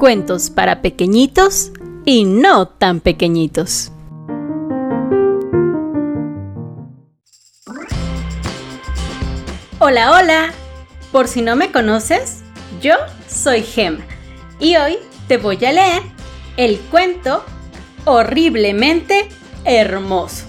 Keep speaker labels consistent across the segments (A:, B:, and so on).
A: Cuentos para pequeñitos y no tan pequeñitos. Hola, hola. Por si no me conoces, yo soy Gem y hoy te voy a leer el cuento Horriblemente Hermoso.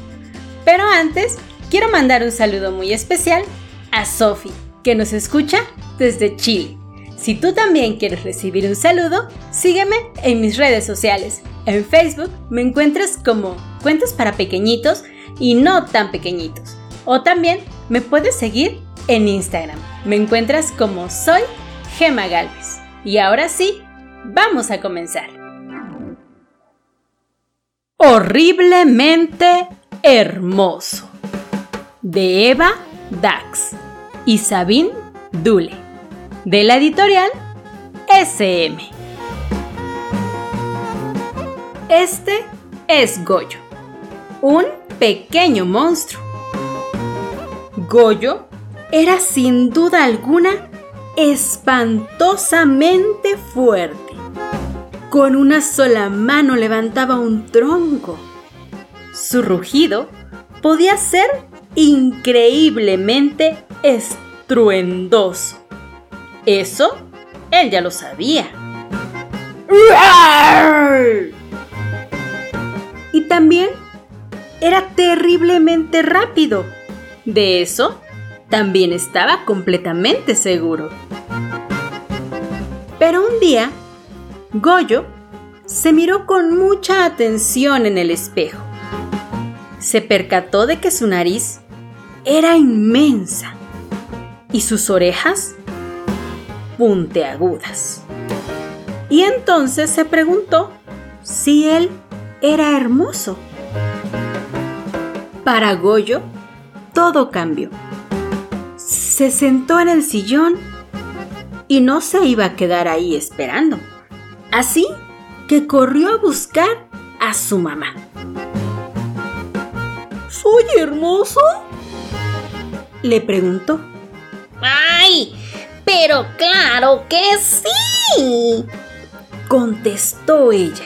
A: Pero antes, quiero mandar un saludo muy especial a Sophie, que nos escucha desde Chile. Si tú también quieres recibir un saludo, sígueme en mis redes sociales. En Facebook me encuentras como Cuentos para Pequeñitos y no tan pequeñitos. O también me puedes seguir en Instagram. Me encuentras como Soy Gema Galvez. Y ahora sí, vamos a comenzar. Horriblemente hermoso. De Eva Dax y Sabine Dule. De la editorial SM. Este es Goyo, un pequeño monstruo. Goyo era sin duda alguna espantosamente fuerte. Con una sola mano levantaba un tronco. Su rugido podía ser increíblemente estruendoso. Eso él ya lo sabía. Y también era terriblemente rápido. De eso también estaba completamente seguro. Pero un día, Goyo se miró con mucha atención en el espejo. Se percató de que su nariz era inmensa y sus orejas puntiagudas. Y entonces se preguntó si él era hermoso. Para Goyo, todo cambió se sentó en el sillón y no se iba a quedar ahí esperando. Así que corrió a buscar a su mamá. ¿Soy hermoso? Le preguntó.
B: Pero claro que sí.
A: Contestó ella.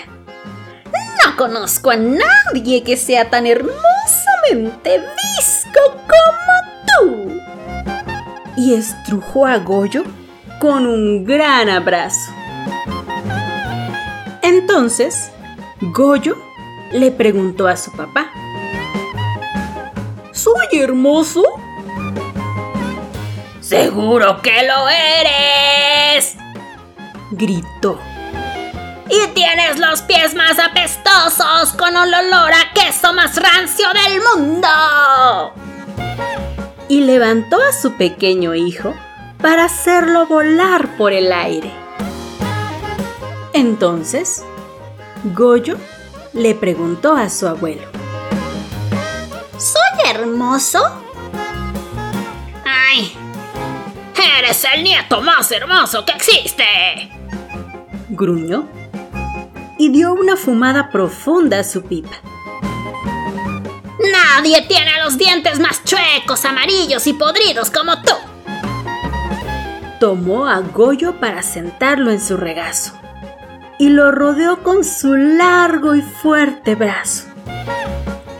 B: No conozco a nadie que sea tan hermosamente visco como tú
A: y estrujó a Goyo con un gran abrazo. Entonces, Goyo le preguntó a su papá. ¿Soy hermoso?
B: Seguro que lo eres,
A: gritó.
B: Y tienes los pies más apestosos con el olor a queso más rancio del mundo
A: y levantó a su pequeño hijo para hacerlo volar por el aire. Entonces, Goyo le preguntó a su abuelo.
B: ¿Soy hermoso? ¡Ay! ¡Eres el nieto más hermoso que existe!
A: Gruñó y dio una fumada profunda a su pipa.
B: Nadie tiene los dientes más chuecos, amarillos y podridos como tú.
A: Tomó a Goyo para sentarlo en su regazo y lo rodeó con su largo y fuerte brazo.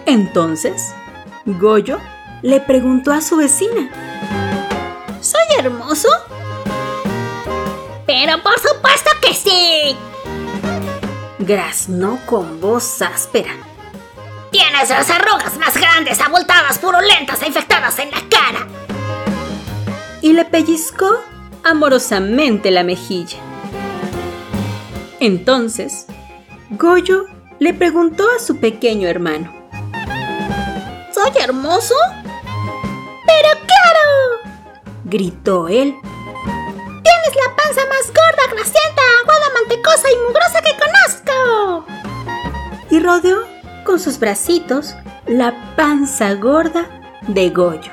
A: Entonces, Goyo le preguntó a su vecina.
B: ¿Soy hermoso? Pero por supuesto que sí.
A: Graznó con voz áspera.
B: Tienes las arrugas más grandes, abultadas, purulentas e infectadas en la cara.
A: Y le pellizcó amorosamente la mejilla. Entonces, Goyo le preguntó a su pequeño hermano.
B: ¿Soy hermoso? ¡Pero!
A: Gritó él.
B: Tienes la panza más gorda, grasienta, aguada, mantecosa y mugrosa que conozco.
A: Y rodeó con sus bracitos la panza gorda de Goyo.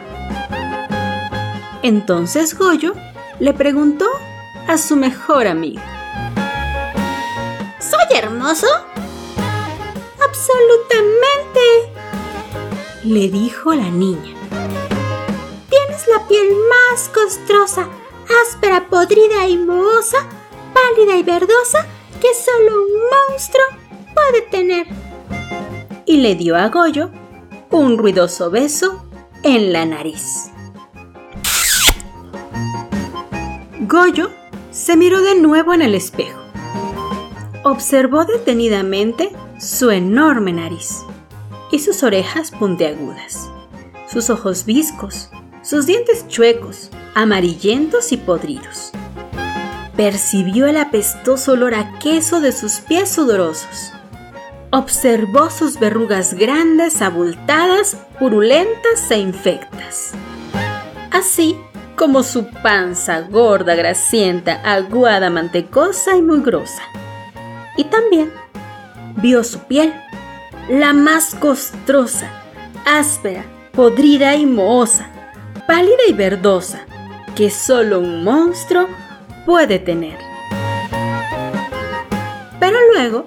A: Entonces Goyo le preguntó a su mejor amiga.
B: ¿Soy hermoso?
A: Absolutamente, le dijo la niña.
B: La piel más costrosa, áspera, podrida y mohosa, pálida y verdosa que solo un monstruo puede tener.
A: Y le dio a Goyo un ruidoso beso en la nariz. Goyo se miró de nuevo en el espejo. Observó detenidamente su enorme nariz y sus orejas puntiagudas, sus ojos viscos, sus dientes chuecos, amarillentos y podridos. Percibió el apestoso olor a queso de sus pies sudorosos. Observó sus verrugas grandes, abultadas, purulentas e infectas. Así como su panza gorda, grasienta, aguada, mantecosa y muy grosa. Y también vio su piel, la más costrosa, áspera, podrida y mohosa, pálida y verdosa, que solo un monstruo puede tener. Pero luego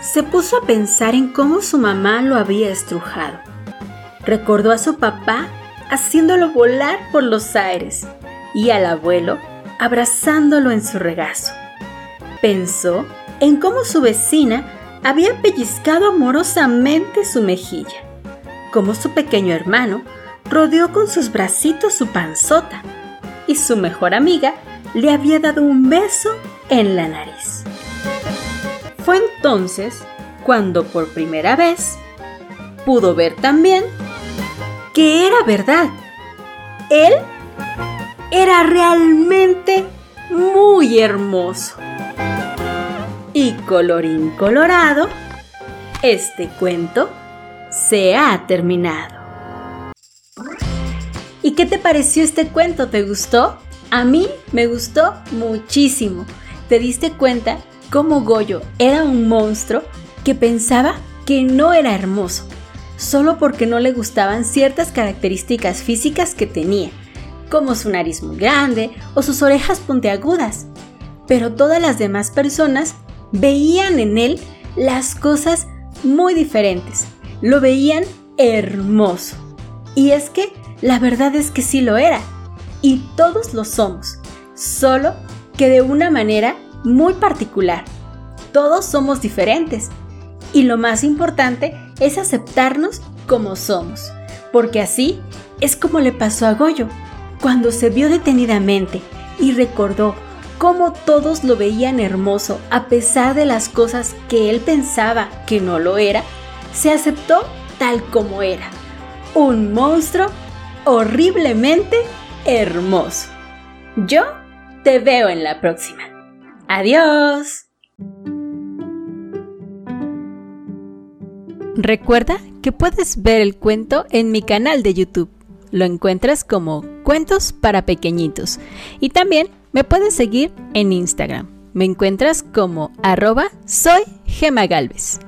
A: se puso a pensar en cómo su mamá lo había estrujado. Recordó a su papá haciéndolo volar por los aires y al abuelo abrazándolo en su regazo. Pensó en cómo su vecina había pellizcado amorosamente su mejilla, cómo su pequeño hermano rodeó con sus bracitos su panzota y su mejor amiga le había dado un beso en la nariz. Fue entonces cuando por primera vez pudo ver también que era verdad. Él era realmente muy hermoso. Y colorín colorado, este cuento se ha terminado. ¿Y qué te pareció este cuento? ¿Te gustó? A mí me gustó muchísimo. ¿Te diste cuenta cómo Goyo era un monstruo que pensaba que no era hermoso? solo porque no le gustaban ciertas características físicas que tenía, como su nariz muy grande o sus orejas puntiagudas. Pero todas las demás personas veían en él las cosas muy diferentes, lo veían hermoso. Y es que la verdad es que sí lo era, y todos lo somos, solo que de una manera muy particular. Todos somos diferentes, y lo más importante es aceptarnos como somos, porque así es como le pasó a Goyo, cuando se vio detenidamente y recordó cómo todos lo veían hermoso a pesar de las cosas que él pensaba que no lo era, se aceptó tal como era, un monstruo horriblemente hermoso. Yo te veo en la próxima. Adiós. Recuerda que puedes ver el cuento en mi canal de YouTube. Lo encuentras como Cuentos para Pequeñitos. Y también me puedes seguir en Instagram. Me encuentras como arroba soy Gema Galvez.